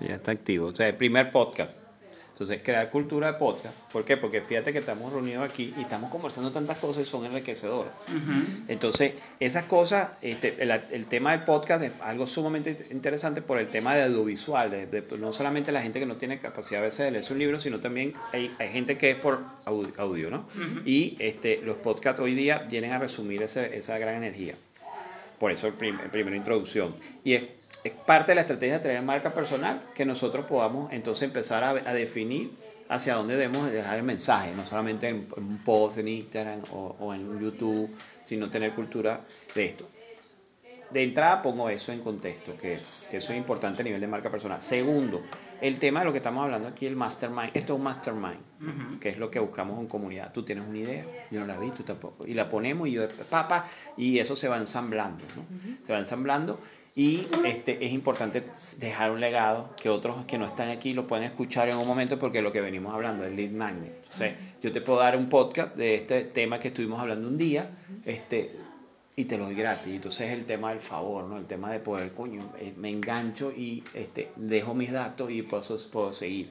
Ya está activo. O sea, el primer podcast. Entonces, crear cultura de podcast. ¿Por qué? Porque fíjate que estamos reunidos aquí y estamos conversando tantas cosas y son enriquecedoras. Entonces, esas cosas, este, el, tema del podcast es algo sumamente interesante por el tema de audiovisual. De, no solamente la gente que no tiene capacidad a veces de leer un libro, sino también hay, hay gente que es por audio, ¿no? Y este, los podcasts hoy día vienen a resumir ese, esa gran energía. Por eso el, prim, primera introducción. Y es parte de la estrategia de traer marca personal que nosotros podamos entonces empezar a, definir hacia dónde debemos dejar el mensaje, no solamente en, un post en Instagram o, en YouTube, sino tener cultura de esto. De entrada pongo eso en contexto, que, eso es importante a nivel de marca personal. Segundo, el tema de lo que estamos hablando aquí, el mastermind. Esto es un mastermind, que es lo que buscamos en comunidad. Tú tienes una idea, yo no la vi, tú tampoco. Y la ponemos y yo, papá, y eso se va ensamblando, ¿no? Se va ensamblando y este, es importante dejar un legado que otros que no están aquí lo pueden escuchar en un momento porque lo que venimos hablando es lead magnet. O sea, yo te puedo dar un podcast de este tema que estuvimos hablando un día este, y te lo doy gratis. Entonces es el tema del favor, ¿no? el tema de poder, coño, eh, me engancho y este, dejo mis datos y puedo, puedo seguir.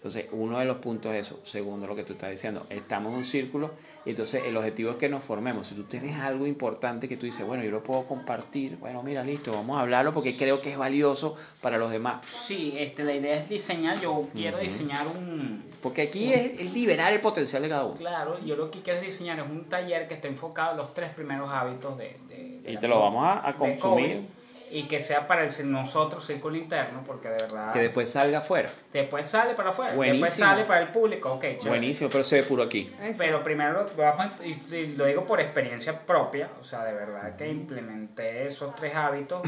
Entonces, uno de los puntos es eso. Segundo, lo que tú estás diciendo, estamos en un círculo y entonces el objetivo es que nos formemos. Si tú tienes algo importante que tú dices, bueno, yo lo puedo compartir, bueno, mira, listo, vamos a hablarlo porque creo que es valioso para los demás. Sí, este, la idea es diseñar, yo quiero diseñar un... Porque aquí es, liberar el potencial de cada uno. Claro, yo lo que quiero diseñar es un taller que esté enfocado en los tres primeros hábitos de... y te lo vamos a, a consumir y que sea para el, nosotros círculo interno, porque de verdad... Que después salga afuera. Después sale para afuera, después sale para el público, ok. Buenísimo, pero se ve puro aquí. Pero primero, y lo digo por experiencia propia, o sea, de verdad que implementé esos tres hábitos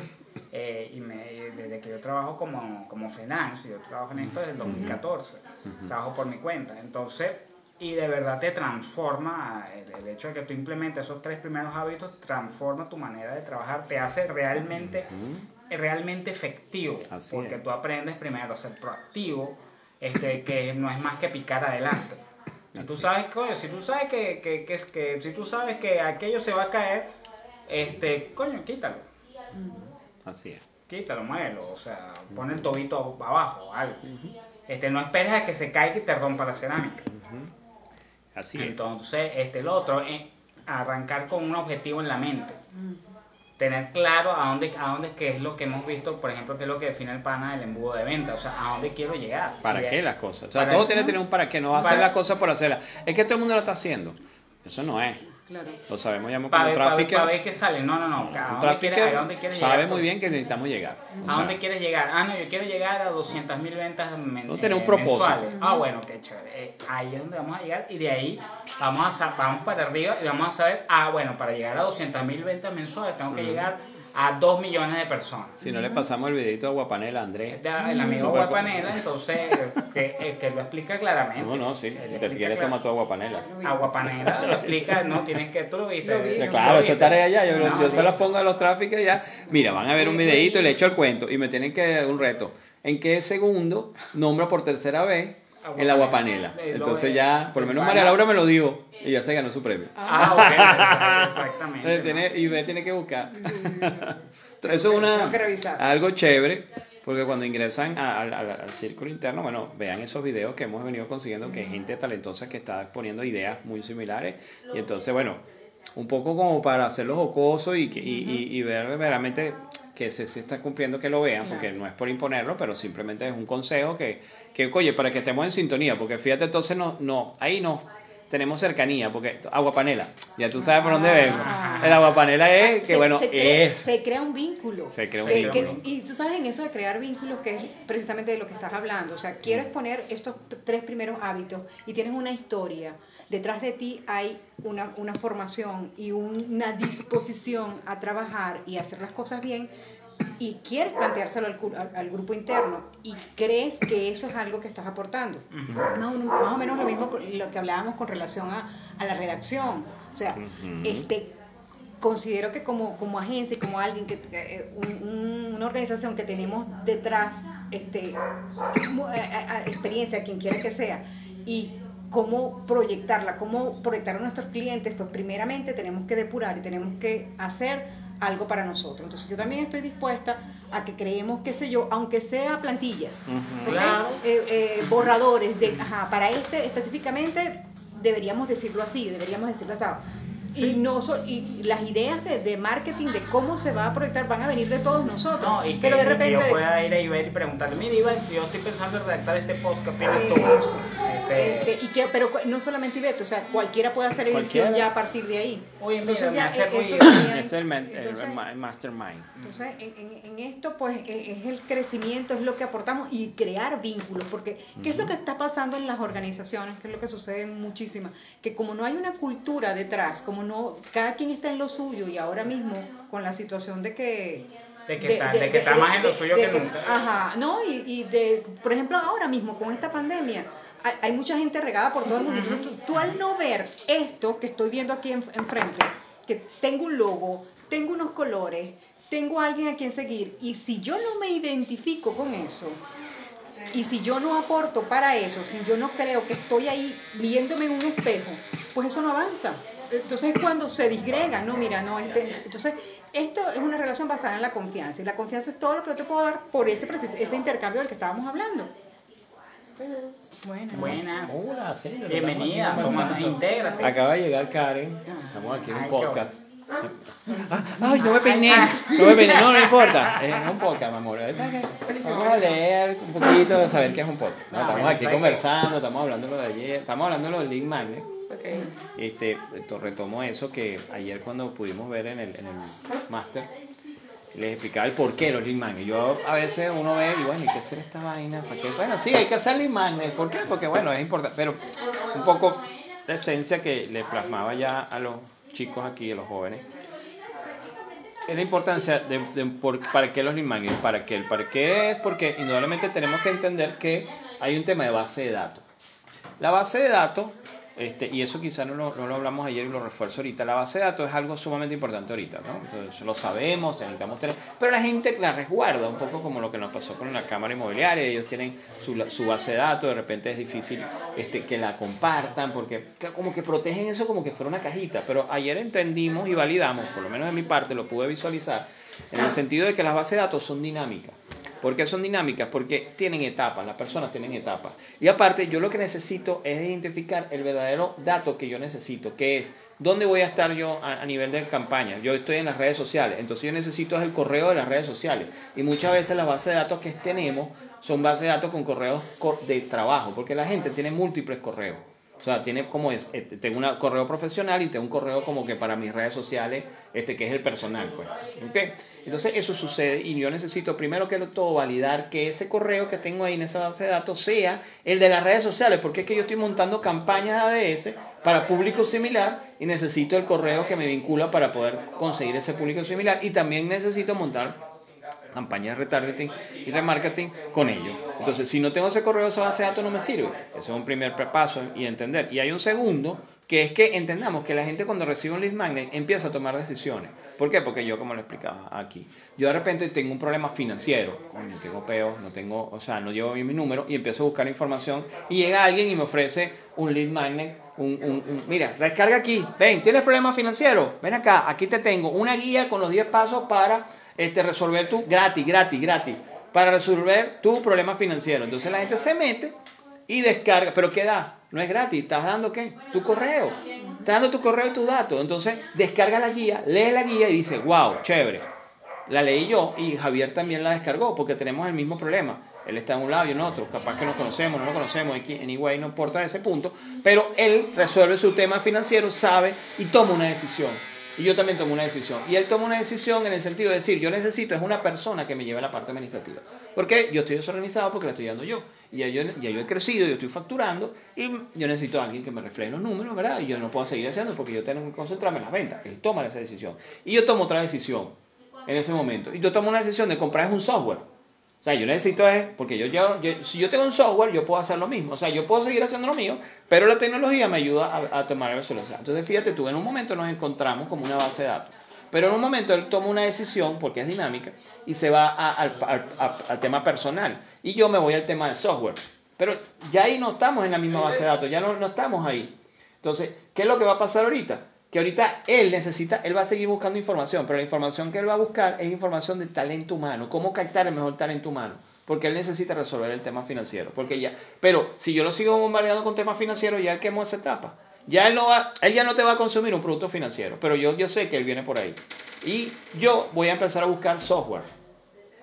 eh, y me, desde que yo trabajo como, como freelance, yo trabajo en esto desde el 2014, trabajo por mi cuenta, entonces y de verdad te transforma, el, hecho de que tú implementes esos tres primeros hábitos, transforma tu manera de trabajar, te hace realmente, realmente efectivo, porque tú aprendes primero a ser proactivo, este, que no es más que picar adelante. Si tú sabes, coño, si tú sabes que, que, que, que, si tú sabes que aquello se va a caer, este, coño, quítalo. Así es. Quítalo, muévelo, o sea, pon el tobito abajo, algo. Este, no esperes a que se caiga y te rompa la cerámica. Así Entonces, este, el otro es arrancar con un objetivo en la mente. Tener claro a dónde, a dónde qué es lo que hemos visto, por ejemplo, qué es lo que define el pana del embudo de venta, o sea, a dónde quiero llegar. ¿Para qué las cosas? O sea, todo tiene que tener un para qué, no va a hacer las cosas por hacerlas. Es que todo el mundo lo está haciendo. Eso no es. Claro. Lo sabemos ya como tráfico. Para ver qué sale. No, no, no. ¿A dónde quieres, ¿a dónde quieres llegar? Sabe muy bien que necesitamos llegar. ¿A dónde quieres llegar? Ah, no, yo quiero llegar a 200 mil ventas no tener un propósito. Ah, bueno, qué chévere. Eh, ahí es donde vamos a llegar y de ahí vamos, a, vamos para arriba y vamos a saber, ah, bueno, para llegar a 200 mil ventas mensuales tengo que llegar a 2 millones de personas. Si no le pasamos el videito a Guapanela, Andrés. El amigo Guapanela, entonces, que, que, lo explica claramente. No, no, sí. Te quieres tomar tu Aguapanela. Aguapanela lo explica, no, tienes que, tú lo viste. claro, esa tarea ya, yo, yo se las pongo a los tráficos ya. Mira, van a ver un videito y le echo el cuento y me tienen que dar un reto. ¿En qué segundo nombra por tercera vez en la guapanela. Entonces ya, por lo menos María Laura me lo dijo y ya se ganó su premio. Ah, ok, exactamente. Tiene, y me tiene que buscar. Eso es una, algo chévere, porque cuando ingresan al círculo interno, bueno, vean esos videos que hemos venido consiguiendo, que hay gente talentosa que está poniendo ideas muy similares. Y entonces, bueno, un poco como para hacerlo jocoso y, y, y, ver realmente que se, se, está cumpliendo que lo vean, porque no es por imponerlo, pero simplemente es un consejo que, que, oye, para que estemos en sintonía, porque fíjate, entonces no, no, ahí no tenemos cercanía, porque agua panela, ya tú sabes por dónde ah. vengo. El agua panela es que, bueno, se crea, es... Se crea un vínculo. Se crea un vínculo. y tú sabes en eso de crear vínculos, que es precisamente de lo que estás hablando. O sea, quiero exponer estos tres primeros hábitos y tienes una historia. Detrás de ti hay una, una formación y una disposición a trabajar y hacer las cosas bien y quieres planteárselo al, grupo interno y crees que eso es algo que estás aportando. más, o menos lo mismo lo que hablábamos con relación a, la redacción. O sea, este, considero que como, como agencia y como alguien, que eh, una organización que tenemos detrás este, eh, experiencia, quien quiera que sea, y cómo proyectarla, cómo proyectar a nuestros clientes, pues primeramente tenemos que depurar y tenemos que hacer algo para nosotros. Entonces yo también estoy dispuesta a que creemos, qué sé yo, aunque sea plantillas, eh, eh, borradores, de, ajá, para este específicamente deberíamos decirlo así, deberíamos decirlo así y no y las ideas de, de, marketing de cómo se va a proyectar van a venir de todos nosotros. No, y que, pero de repente yo pueda ir a Ivette y preguntarle mira Ivette yo estoy pensando en redactar este post ¿qué opinas tú? Este... Este, y que, pero no solamente Ivette o sea cualquiera puede hacer edición ya a partir de ahí. Oye entonces mira, ya, me hace eh, es el, mastermind. entonces en, en, esto pues e, es, el crecimiento es lo que aportamos y crear vínculos porque qué es lo que está pasando en las organizaciones qué es lo que sucede en muchísimas que como no hay una cultura detrás como no, cada quien está en lo suyo y ahora mismo con la situación de que de que, está, de, que está más en lo suyo que, nunca. Ajá, no, y, y, de, por ejemplo, ahora mismo con esta pandemia, hay, mucha gente regada por todo el mundo. Entonces, tú, al no ver esto que estoy viendo aquí enfrente, que tengo un logo, tengo unos colores, tengo a alguien a quien seguir, y si yo no me identifico con eso, y si yo no aporto para eso, si yo no creo que estoy ahí viéndome en un espejo, pues eso no avanza entonces es cuando se disgrega, no, mira, no, este, entonces esto es una relación basada en la confianza y la confianza es todo lo que yo te puedo dar por ese, ese intercambio del que estábamos hablando. Buenas. Buenas. Hola, Bienvenida, intégrate. Acaba de llegar Karen, estamos aquí en un podcast. Ay, no me peiné, no me peiné, no, no importa, es un podcast, mi amor. Vamos a leer un poquito, saber qué es un podcast. Ah, estamos aquí conversando, estamos hablando de lo de ayer, estamos hablando de lo del League Magnet. Este, retomo eso que ayer cuando pudimos ver en el, en el máster, les explicaba el por qué los lead. Yo a veces uno ve y bueno, hay que hacer esta vaina. ¿Para qué? Bueno, sí, hay que hacer lead magnets. ¿Por qué? Porque bueno, es importante. Pero un poco la esencia que le plasmaba ya a los chicos aquí, a los jóvenes, es la importancia de, por, para qué los lead magnets. Para qué. El para qué es porque indudablemente tenemos que entender que hay un tema de base de datos. La base de datos este, y eso quizá no lo, no lo, hablamos ayer y lo refuerzo ahorita. La base de datos es algo sumamente importante ahorita, ¿no? Entonces lo sabemos, necesitamos tener, pero la gente la resguarda, un poco como lo que nos pasó con la Cámara Inmobiliaria, ellos tienen su, su base de datos, de repente es difícil este, que la compartan, porque como que protegen eso como que fuera una cajita, pero ayer entendimos y validamos, por lo menos de mi parte lo pude visualizar, en el sentido de que las bases de datos son dinámicas. ¿Por qué son dinámicas? Porque tienen etapas, las personas tienen etapas. Y aparte, yo lo que necesito es identificar el verdadero dato que yo necesito, que es dónde voy a estar yo a, nivel de campaña. Yo estoy en las redes sociales, entonces yo necesito es el correo de las redes sociales. Y muchas veces las bases de datos que tenemos son bases de datos con correos de trabajo, porque la gente tiene múltiples correos. O sea, tiene como es, este, tengo un correo profesional y tengo un correo como que para mis redes sociales, este que es el personal, pues. ¿Okay? Entonces eso sucede y yo necesito primero que todo validar que ese correo que tengo ahí en esa base de datos sea el de las redes sociales, porque es que yo estoy montando campañas ADS para público similar y necesito el correo que me vincula para poder conseguir ese público similar y también necesito montar campañas de retargeting y remarketing con ello. Entonces, si no tengo ese correo, esa base de datos no me sirve. Ese es un primer paso y entender. Y hay un segundo, que es que entendamos que la gente cuando recibe un lead magnet empieza a tomar decisiones. ¿Por qué? Porque yo, como lo explicaba aquí, yo de repente tengo un problema financiero, no tengo peos, no tengo, o sea, no llevo bien mi número y empiezo a buscar información y llega alguien y me ofrece un lead magnet, un, mira, descarga aquí, ven, ¿tienes problemas financieros? Ven acá, aquí te tengo una guía con los 10 pasos para este, resolver tu, gratis, gratis, gratis, para resolver tu problema financiero. Entonces la gente se mete y descarga, pero ¿qué da? No es gratis, estás dando qué? Tu correo. Estás dando tu correo y tu dato. Entonces descarga la guía, lee la guía y dice, wow, chévere. La leí yo y Javier también la descargó porque tenemos el mismo problema. Él está en un lado y en otro. Capaz que nos conocemos, no lo conocemos, anyway, no importa ese punto. Pero él resuelve su tema financiero, sabe y toma una decisión. Y yo también tomo una decisión. Y él toma una decisión en el sentido de decir, yo necesito, es una persona que me lleve la parte administrativa. Porque yo estoy desorganizado porque la estoy dando yo. Y ya yo, ya yo he crecido, yo estoy facturando y yo necesito a alguien que me refleje los números, ¿verdad? Y yo no puedo seguir haciendo porque yo tengo que concentrarme en las ventas. Él toma esa decisión. Y yo tomo otra decisión en ese momento. Y yo tomo una decisión de comprar un software o sea, yo necesito es, porque yo, yo, si yo tengo un software, yo puedo hacer lo mismo. O sea, yo puedo seguir haciendo lo mío, pero la tecnología me ayuda a, tomar la velocidad. Entonces, fíjate tú, en un momento nos encontramos como una base de datos. Pero en un momento él toma una decisión, porque es dinámica, y se va al tema personal. Y yo me voy al tema de software. Pero ya ahí no estamos en la misma base de datos, ya no, no estamos ahí. Entonces, ¿qué es lo que va a pasar ahorita? Que ahorita él necesita, él va a seguir buscando información, pero la información que él va a buscar es información de talento humano, cómo captar el mejor talento humano, porque él necesita resolver el tema financiero, porque ya, pero si yo lo sigo bombardeando con temas financieros, ya él quemó esa etapa. Ya él, no va, él ya no te va a consumir un producto financiero, pero yo, yo sé que él viene por ahí. Y yo voy a empezar a buscar software.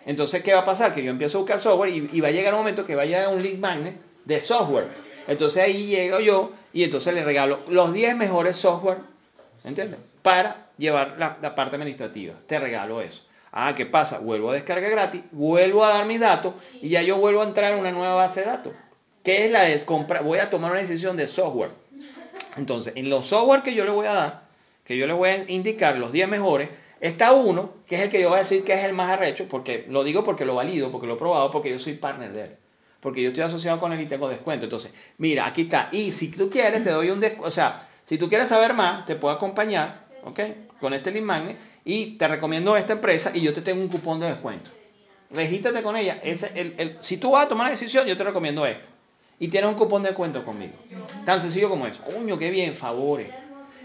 Entonces, ¿qué va a pasar? Que yo empiezo a buscar software y, va a llegar un momento que va a un lead magnet de software. Entonces ahí llego yo y entonces le regalo los 10 mejores software ¿Entiendes? Para llevar la, parte administrativa. Te regalo eso. Ah, ¿qué pasa? Vuelvo a descargar gratis, vuelvo a dar mis datos y ya yo vuelvo a entrar en una nueva base de datos. ¿Qué es la de comprar? Voy a tomar una decisión de software. Entonces, en los software que yo le voy a dar, que yo le voy a indicar los 10 mejores, está uno, que es el que yo voy a decir que es el más arrecho, porque lo digo porque lo valido, porque lo he probado, porque yo soy partner de él. Porque yo estoy asociado con él y tengo descuento. Entonces, mira, aquí está. Y si tú quieres, te doy un descuento. O sea, si tú quieres saber más, te puedo acompañar, ¿ok? Con este lead magnet y te recomiendo esta empresa y yo te tengo un cupón de descuento. Regístrate con ella. Si tú vas a tomar la decisión, yo te recomiendo esta. Y tienes un cupón de descuento conmigo. Tan sencillo como eso. Coño, qué bien, favores.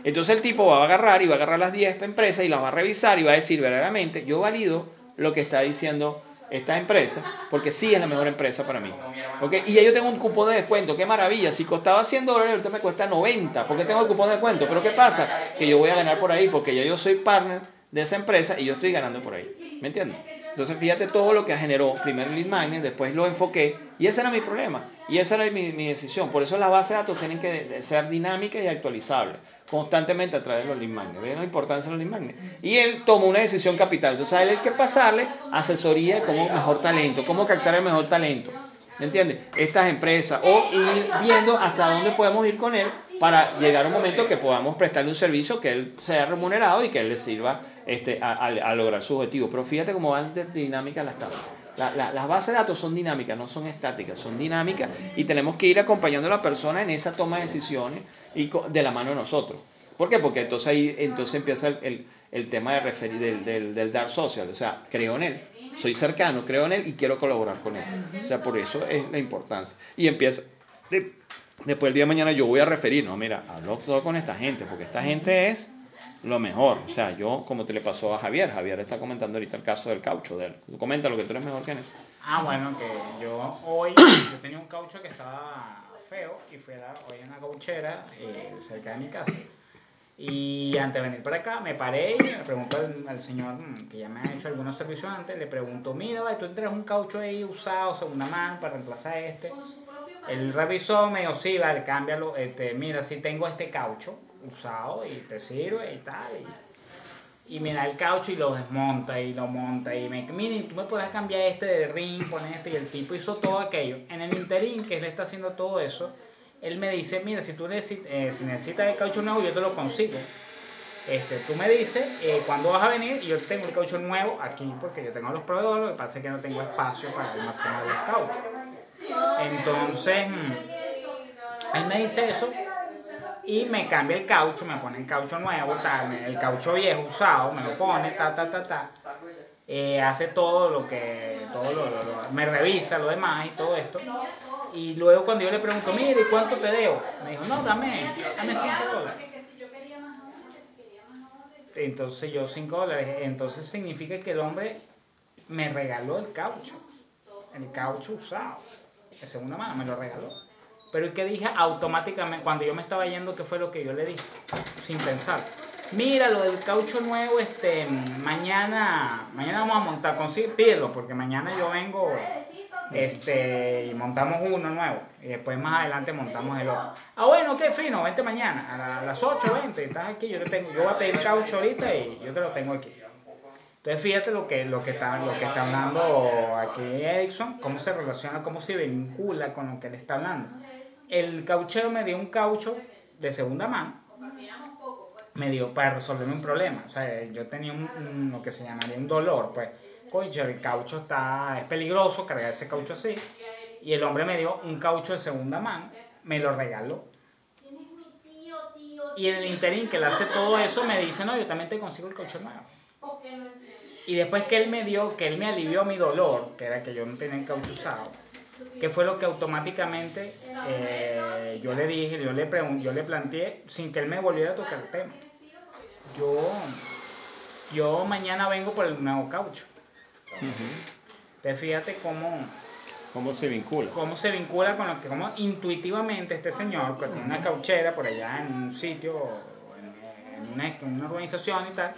Entonces el tipo va a agarrar y va a agarrar las 10 empresas y las va a revisar y va a decir verdaderamente, yo valido lo que está diciendo esta empresa, porque sí es la mejor empresa para mí. ¿Okay? Y ya yo tengo un cupón de descuento, qué maravilla. Si costaba 100 dólares, ahorita me cuesta 90, porque tengo el cupón de descuento. Pero ¿qué pasa? Que yo voy a ganar por ahí, porque ya yo soy partner de esa empresa y yo estoy ganando por ahí. ¿Me entiendes? Entonces fíjate todo lo que generó primero el lead magnet, después lo enfoqué y ese era mi problema y esa era mi, mi decisión. Por eso las bases de datos tienen que ser dinámicas y actualizables constantemente a través de los lead magnets. ¿Ven la importancia de los lead? Y él tomó una decisión capital. Entonces a él hay que pasarle asesoría de cómo mejor talento, cómo captar el mejor talento. ¿Me entiendes? Estas empresas o ir viendo hasta dónde podemos ir con él para llegar a un momento que podamos prestarle un servicio que él sea remunerado y que él le sirva este, a, lograr su objetivo. Pero fíjate cómo van de dinámicas las tablas. las bases de datos son dinámicas, no son estáticas, son dinámicas y tenemos que ir acompañando a la persona en esa toma de decisiones y de la mano de nosotros. ¿Por qué? Porque entonces ahí entonces empieza el, el, tema de referir, del, del, del, dar social, o sea, creo en él, soy cercano, creo en él y quiero colaborar con él. O sea, por eso es la importancia. Y empieza, después el día de mañana yo voy a referir, no, mira, hablo todo con esta gente, porque esta gente es lo mejor. O sea, yo, como te le pasó a Javier, Javier está comentando ahorita el caso del caucho de él. Comenta lo que tú eres mejor que él. Ah, bueno, que yo hoy, yo tenía un caucho que estaba feo y fui a, hoy en una cauchera eh, cerca de mi casa. Y antes de venir para acá, me paré y le pregunto al, señor mm, que ya me ha hecho algunos servicios antes, le pregunto, mira, tú tendrás un caucho ahí usado, segunda mano, para reemplazar este. Él revisó, me dijo, sí, vale, cámbialo, este, mira, si tengo este caucho usado y te sirve y tal. Y, mira el caucho y lo desmonta y lo monta y me miren, tú me puedes cambiar este de ring, poner este y el tipo hizo todo aquello. En el interín que él está haciendo todo eso, él me dice, mira, si tú necesitas, eh, si necesitas el caucho nuevo, yo te lo consigo. Este, tú me dices eh, vas a venir y yo tengo el caucho nuevo aquí porque yo tengo los proveedores, lo que pasa es que no tengo espacio para almacenar el caucho. Entonces, mm, él me dice eso y me cambia el caucho, me pone el caucho nuevo, tal, el caucho viejo usado, me lo pone, ta, ta, ta, ta. Eh, hace todo lo que, todo lo, me revisa lo demás y todo esto. Y luego cuando yo le pregunto, mire, ¿y cuánto te debo? Me dijo, no, dame, dame 5 dólares. Entonces yo 5 dólares. Entonces significa que el hombre me regaló el caucho. El caucho usado. De segunda mano, me lo regaló. Pero es que dije automáticamente, cuando yo me estaba yendo, ¿qué fue lo que yo le dije? Sin pensar. Mira, lo del caucho nuevo, este, mañana, mañana vamos a montar, consigue, pídelo, porque mañana yo vengo este, y montamos uno nuevo. Y después más adelante montamos el otro. Ah, bueno, qué fino, vente mañana, a las 8, vente, estás aquí, yo te tengo, yo voy a pedir caucho ahorita y yo te lo tengo aquí. Entonces fíjate lo que, lo que, está, lo que está hablando aquí Edison, cómo se relaciona, cómo se vincula con lo que le está hablando. El cauchero me dio un caucho de segunda mano, me dio para resolverme un problema. O sea, yo tenía un, lo que se llamaría un dolor, pues el caucho está, es peligroso cargar ese caucho así. Y el hombre me dio un caucho de segunda mano, me lo regaló. Y en el interín que le hace todo eso, me dice, no, yo también te consigo el caucho nuevo. Y después que él me dio, que él me alivió mi dolor, que era que yo no tenía el caucho usado, que fue lo que automáticamente eh, yo le dije, yo le, yo le planteé, sin que él me volviera a tocar el tema. yo, yo mañana vengo por el nuevo caucho. Te fíjate cómo, ¿Cómo se vincula? cómo se vincula con lo que, cómo intuitivamente este señor, que tiene una cauchera por allá en un sitio, en, en una, en una urbanización y tal,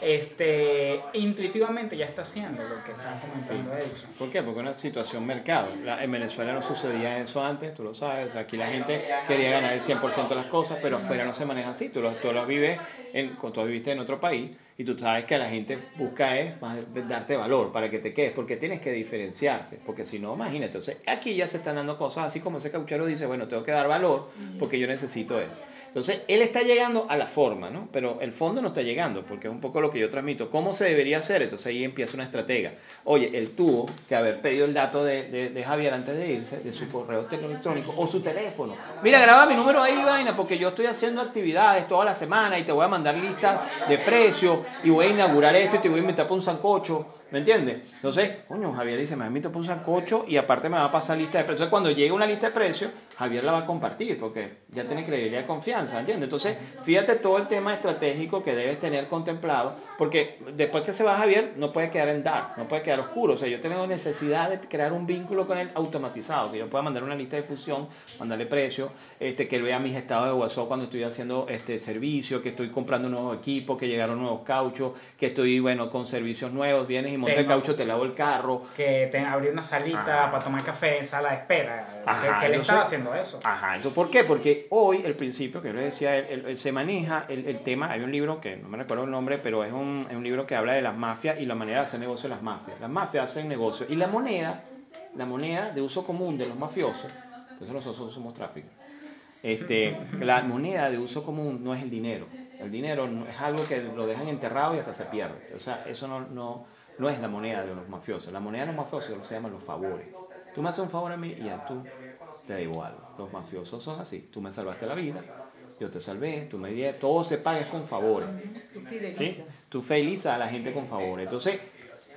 este, intuitivamente ya está haciendo lo que está comentando Edison. ¿Por qué? Porque es una situación mercado. La- en Venezuela no sucedía eso antes, tú lo sabes. Aquí la gente quería ganar el 100% de las cosas, pero afuera no se maneja así. Tú lo, tú lo vives, en, tú viviste en otro país y tú sabes que la gente busca es más darte valor para que te quedes, porque tienes que diferenciarte. Porque si no, imagínate. Entonces, aquí ya se están dando cosas así como ese cauchero dice, bueno, tengo que dar valor porque yo necesito eso. Entonces, él está llegando a la forma, ¿no? Pero el fondo no está llegando, porque es un poco lo que yo transmito. ¿Cómo se debería hacer? Entonces ahí empieza una estratega. Oye, él tuvo que haber pedido el dato de, de- Javier antes de irse, de su correo electrónico o su teléfono. Mira, graba mi número ahí, vaina, porque yo estoy haciendo actividades toda la semana y te voy a mandar listas de precios y voy a inaugurar esto y te voy a invitar para un sancocho. ¿Me entiendes? Entonces, coño, Javier dice, me invita para un sancocho y aparte me va a pasar lista de precios. Entonces, cuando llegue una lista de precios, Javier la va a compartir porque ya tiene credibilidad y confianza, ¿entiendes? Entonces, fíjate todo el tema estratégico que debes tener contemplado, porque después que se va Javier, no puede quedar en dark, no puede quedar oscuro. O sea, yo tengo necesidad de crear un vínculo con él automatizado, que yo pueda mandar una lista de difusión, mandarle precios, este, que él vea mis estados de WhatsApp cuando estoy haciendo este servicio, que estoy comprando nuevos equipos, que llegaron nuevos cauchos, que estoy, bueno, con servicios nuevos, vienes y monta el Tengo- caucho, te lavo el carro, Que te, una salita Ajá. para tomar café, sala de espera. Ajá, que, que él entonces- estaba haciendo eso. Ajá, ¿eso por qué? Porque hoy el principio que yo le decía, él, se maneja el, el tema, hay un libro que no me recuerdo el nombre, pero es un, es un libro que habla de las mafias y la manera de hacer negocio de las mafias. Las mafias hacen negocio y la moneda, la moneda de uso común de los mafiosos, eso nosotros somos tráfico, este, la moneda de uso común no es el dinero. El dinero es algo que lo dejan enterrado y hasta se pierde. O sea, eso no, no, no es la moneda de los mafiosos. La moneda de los mafiosos se llaman los favores. Tú me haces un favor a mí y a tú te debo algo. Los mafiosos son así. Tú me salvaste la vida, yo te salvé, tú me diste, todo se paga es con favores. Tú ¿sí? Tú felizas a la gente con favores. Entonces,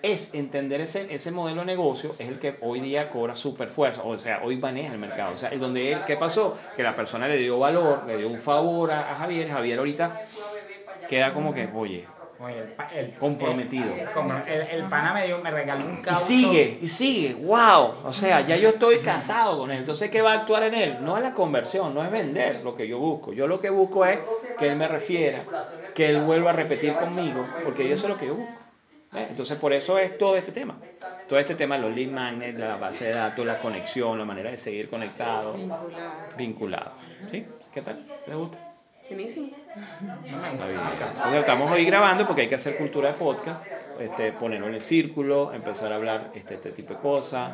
es entender ese, ese modelo de negocio, es el que hoy día cobra super fuerza, o sea, hoy maneja el mercado. O sea, el donde él, ¿qué pasó? Que la persona le dio valor, le dio un favor a, a Javier, Javier ahorita queda como que, oye, Oye, el, pa- el- Comprometido. El, como el, el pana me, dio, me regaló un y caucho. sigue, y sigue, wow, o sea, ya yo estoy casado con él, entonces ¿qué va a actuar en él? No es la conversión, no es vender lo que yo busco, yo lo que busco es que él me refiera, que él vuelva a repetir conmigo, porque eso es lo que yo busco. ¿ves? Entonces por eso es todo este tema, todo este tema, los lead magnets, la base de datos, la conexión, la manera de seguir conectado, Vincular. vinculado. ¿Sí? ¿Qué tal? ¿Te gusta? Buenísimo. Entonces estamos hoy grabando porque hay que hacer cultura de podcast, este, ponerlo en el círculo, empezar a hablar este, este tipo de cosas,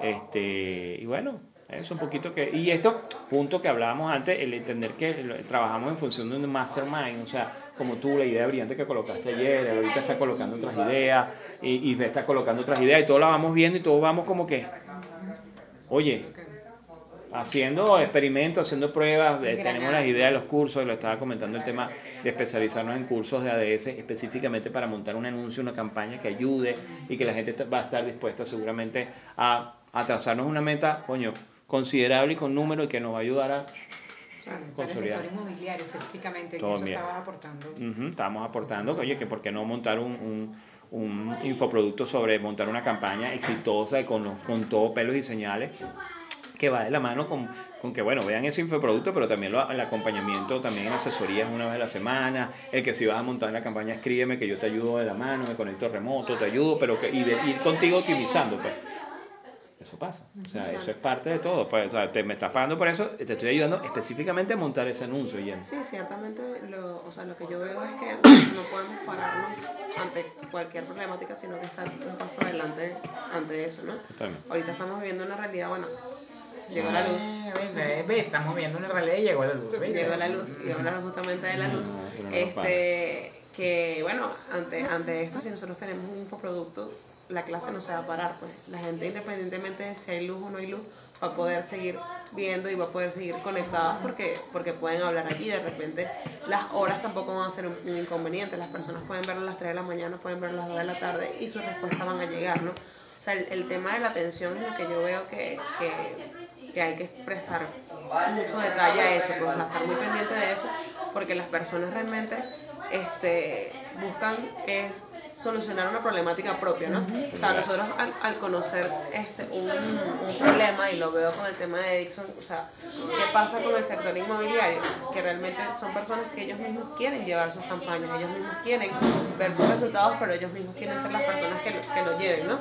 este, y bueno, eso un poquito que, y esto, punto que hablábamos antes, el entender que trabajamos en función de un mastermind, o sea, como tú, la idea brillante que colocaste ayer, ahorita está colocando otras ideas, y, y está colocando otras ideas, y todos la vamos viendo y todos vamos como que, oye, haciendo experimentos, haciendo pruebas, eh, tenemos las ideas de los cursos, lo estaba comentando el tema de especializarnos en cursos de ADS específicamente para montar un anuncio, una campaña que ayude y que la gente va a estar dispuesta seguramente a, a trazarnos una meta, coño, considerable y con número y que nos va a ayudar a... Para el sector inmobiliario específicamente, en Todo eso bien. estabas aportando. Estábamos aportando, que, oye, que por qué no montar un, un, un infoproducto sobre montar una campaña exitosa y con, los- con todo pelos y señales que va de la mano con, con que, bueno, vean ese infoproducto, pero también lo- el acompañamiento, también en asesorías una vez a la semana, el que si vas a montar la campaña, escríbeme que yo te ayudo de la mano, me conecto remoto, te ayudo, pero que y de- ir contigo optimizando, pues. Eso pasa, o sea, eso es parte de todo, pues, o sea, te, me estás pagando por eso, te estoy ayudando específicamente a montar ese anuncio, y Sí, ciertamente, lo, o sea, lo que yo veo es que no podemos pararnos ante cualquier problemática, sino que estar un paso adelante ante eso, ¿no? Ahorita estamos viviendo una realidad, bueno, llegó la luz, Eh, ve, ve, ve, estamos viendo una realidad y llegó la luz. llegó la luz, y hablar justamente de la luz, No, pero no este, que bueno, ante, ante esto, si nosotros tenemos un infoproducto, la clase no se va a parar, pues. La gente independientemente de si hay luz o no hay luz, va a poder seguir viendo y va a poder seguir conectados porque, porque pueden hablar allí, de repente las horas tampoco van a ser un, un inconveniente, las personas pueden verlo a las 3 de la mañana, pueden verlo a las 2 de la tarde y sus respuestas van a llegar, ¿no? O sea, el, el tema de la atención es lo que yo veo que, que, que hay que prestar mucho detalle a eso, pues estar muy pendiente de eso, porque las personas realmente este, buscan es solucionar una problemática propia, ¿no? O sea, nosotros al, conocer este, un, un, problema, y lo veo con el tema de Dixon, o sea, ¿qué pasa con el sector inmobiliario? Que realmente son personas que ellos mismos quieren llevar sus campañas, ellos mismos quieren ver sus resultados, pero ellos mismos quieren ser las personas que lo, que lo lleven, ¿no?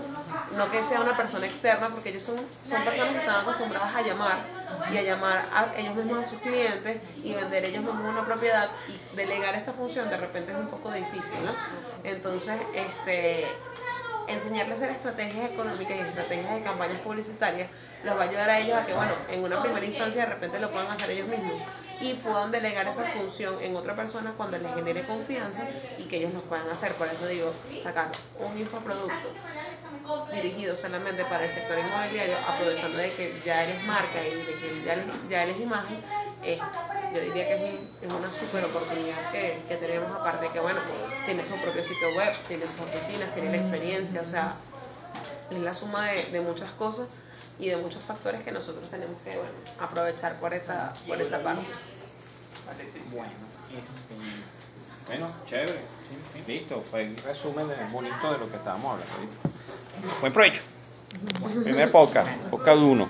No que sea una persona externa, porque ellos son, son personas que están acostumbradas a llamar y a llamar a ellos mismos a sus clientes y vender ellos mismos una propiedad y delegar esa función de repente es un poco difícil, ¿no? Entonces, este, enseñarles a hacer estrategias económicas y estrategias de campañas publicitarias los va a ayudar a ellos a que, bueno, en una primera instancia de repente lo puedan hacer ellos mismos y puedan delegar esa función en otra persona cuando les genere confianza y que ellos lo puedan hacer. Por eso digo, sacar un infoproducto dirigido solamente para el sector inmobiliario, aprovechando de que ya eres marca y de que ya eres, imagen, eh, yo diría que es, una super oportunidad que, que, tenemos, aparte que, bueno, tiene su propio sitio web, tiene sus oficinas, tiene la experiencia, o sea, es la suma de, de muchas cosas y de muchos factores que nosotros tenemos que bueno, aprovechar por esa, por esa parte. Bueno, este, bueno, chévere. Listo, fue un resumen bonito de lo que estábamos hablando ahorita. Buen provecho. Primer podcast, podcast 1.